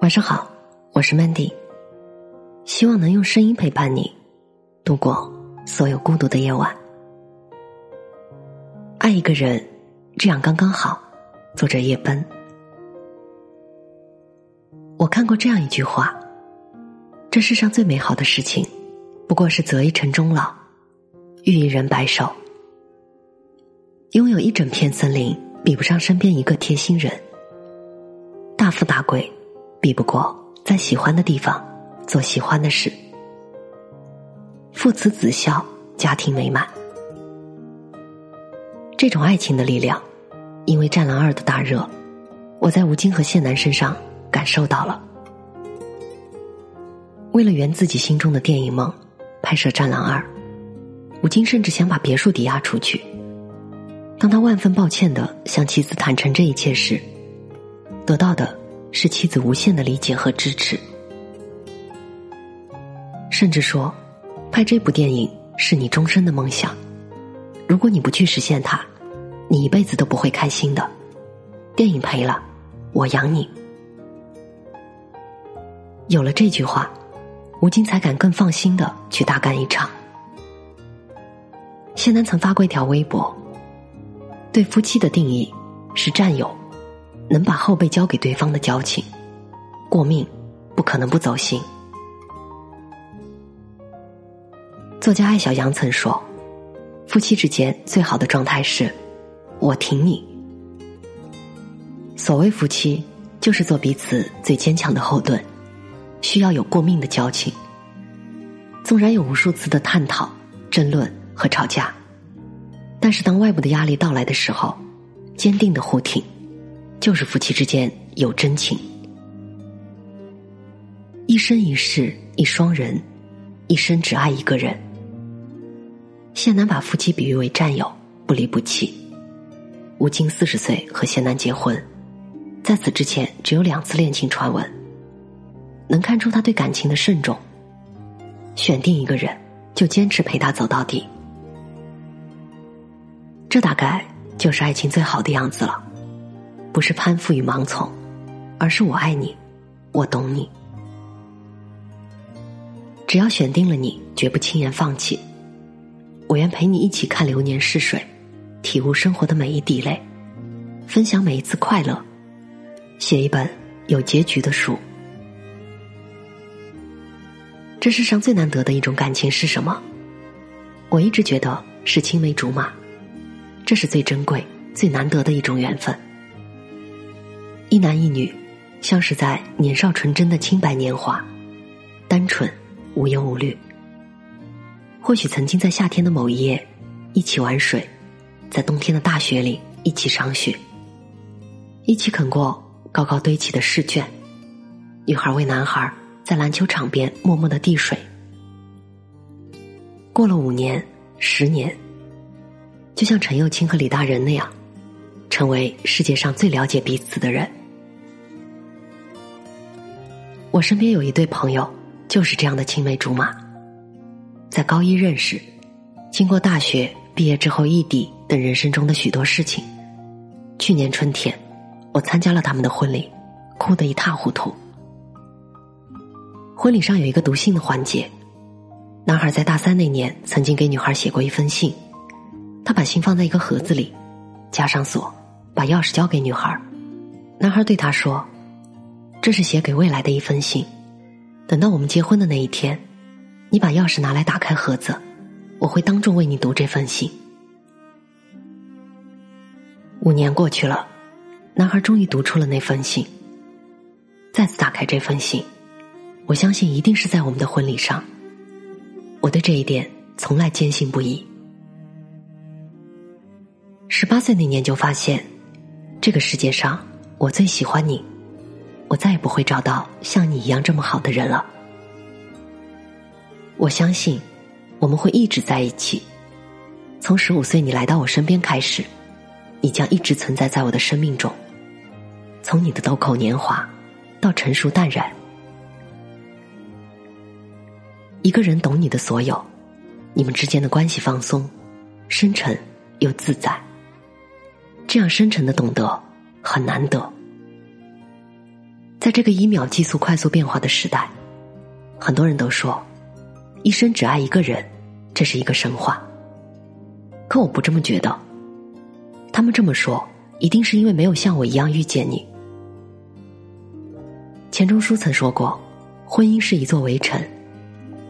晚上好，我是 Mandy，希望能用声音陪伴你度过所有孤独的夜晚。爱一个人，这样刚刚好。作者叶奔，我看过这样一句话：这世上最美好的事情，不过是择一城终老，遇一人白首。拥有一整片森林，比不上身边一个贴心人。大富大贵。比不过在喜欢的地方做喜欢的事，父慈子孝，家庭美满。这种爱情的力量，因为《战狼二》的大热，我在吴京和谢楠身上感受到了。为了圆自己心中的电影梦，拍摄《战狼二》，吴京甚至想把别墅抵押出去。当他万分抱歉的向妻子坦诚这一切时，得到的。是妻子无限的理解和支持，甚至说，拍这部电影是你终身的梦想。如果你不去实现它，你一辈子都不会开心的。电影赔了，我养你。有了这句话，吴京才敢更放心的去大干一场。谢楠曾发过一条微博，对夫妻的定义是战友。能把后背交给对方的交情，过命不可能不走心。作家艾小阳曾说：“夫妻之间最好的状态是，我挺你。”所谓夫妻，就是做彼此最坚强的后盾，需要有过命的交情。纵然有无数次的探讨、争论和吵架，但是当外部的压力到来的时候，坚定的互挺。就是夫妻之间有真情，一生一世一双人，一生只爱一个人。谢楠把夫妻比喻为战友，不离不弃。吴京四十岁和谢楠结婚，在此之前只有两次恋情传闻，能看出他对感情的慎重。选定一个人，就坚持陪他走到底，这大概就是爱情最好的样子了。不是攀附与盲从，而是我爱你，我懂你。只要选定了你，绝不轻言放弃。我愿陪你一起看流年逝水，体悟生活的每一滴泪，分享每一次快乐，写一本有结局的书。这世上最难得的一种感情是什么？我一直觉得是青梅竹马，这是最珍贵、最难得的一种缘分。一男一女，像是在年少纯真的清白年华，单纯无忧无虑。或许曾经在夏天的某一夜一起玩水，在冬天的大雪里一起赏雪，一起啃过高高堆起的试卷。女孩为男孩在篮球场边默默的递水。过了五年、十年，就像陈幼卿和李大人那样，成为世界上最了解彼此的人。我身边有一对朋友，就是这样的青梅竹马，在高一认识，经过大学毕业之后异地等人生中的许多事情，去年春天，我参加了他们的婚礼，哭得一塌糊涂。婚礼上有一个读信的环节，男孩在大三那年曾经给女孩写过一封信，他把信放在一个盒子里，加上锁，把钥匙交给女孩，男孩对他说。这是写给未来的一封信，等到我们结婚的那一天，你把钥匙拿来打开盒子，我会当众为你读这封信。五年过去了，男孩终于读出了那封信。再次打开这封信，我相信一定是在我们的婚礼上。我对这一点从来坚信不疑。十八岁那年就发现，这个世界上我最喜欢你。我再也不会找到像你一样这么好的人了。我相信，我们会一直在一起。从十五岁你来到我身边开始，你将一直存在在我的生命中。从你的豆蔻年华到成熟淡然，一个人懂你的所有，你们之间的关系放松、深沉又自在。这样深沉的懂得很难得。在这个以秒计速、快速变化的时代，很多人都说，一生只爱一个人，这是一个神话。可我不这么觉得。他们这么说，一定是因为没有像我一样遇见你。钱钟书曾说过，婚姻是一座围城，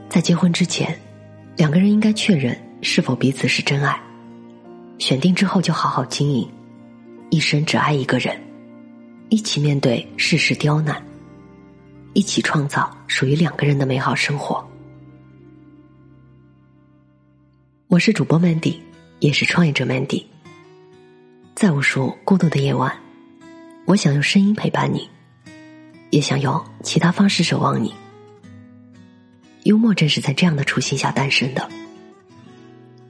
在结婚之前，两个人应该确认是否彼此是真爱，选定之后就好好经营，一生只爱一个人，一起面对世事刁难，一起创造属于两个人的美好生活。我是主播 Mandy，也是创业者 Mandy。在无数孤独的夜晚，我想用声音陪伴你，也想用其他方式守望你。幽默正是在这样的初心下诞生的，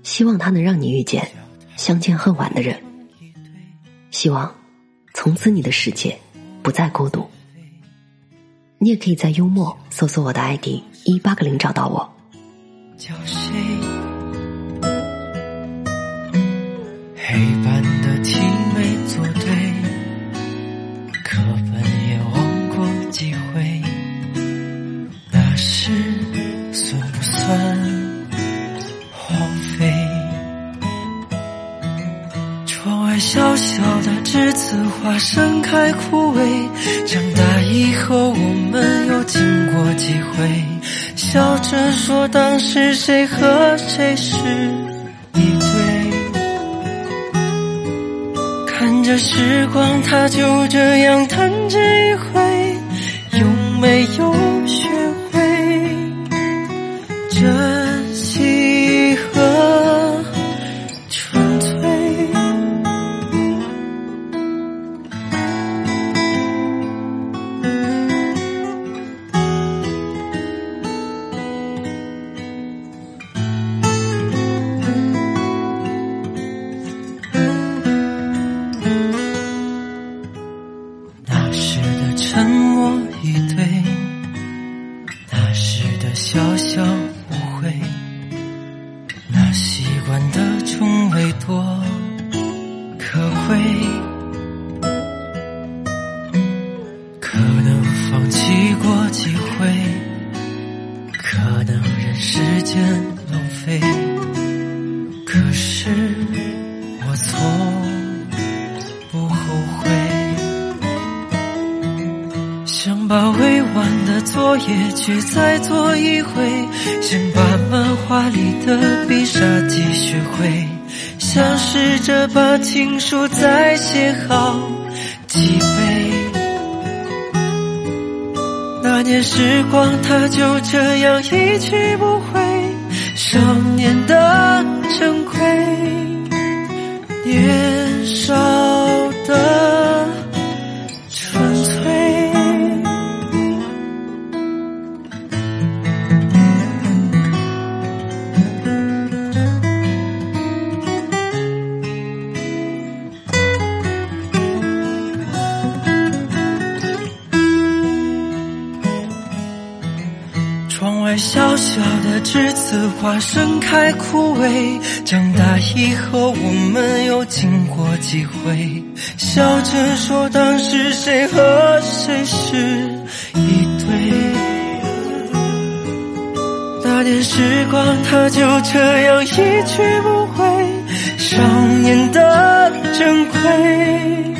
希望它能让你遇见相见恨晚的人，希望从此你的世界不再孤独。你也可以在幽默搜索我的 ID 一八个零找到我。叫谁？黑板的题没做对，课本也忘过几回，那时算不算荒废？窗外小小的栀子花盛开枯萎，长大以后我们又经过几回，笑着说当时谁和谁是。一对？看着时光，它就这样弹指一挥，有没有过几回，可能任时间浪费，可是我从不后悔。想把未完的作业去再做一回，想把漫画里的必杀技学会，想试着把情书再写好几倍。那年时光，它就这样一去不回，伤小的栀子花盛开枯萎，长大以后我们又经过几回，笑着说当时谁和谁是一对。那年时光它就这样一去不回，少年的珍贵。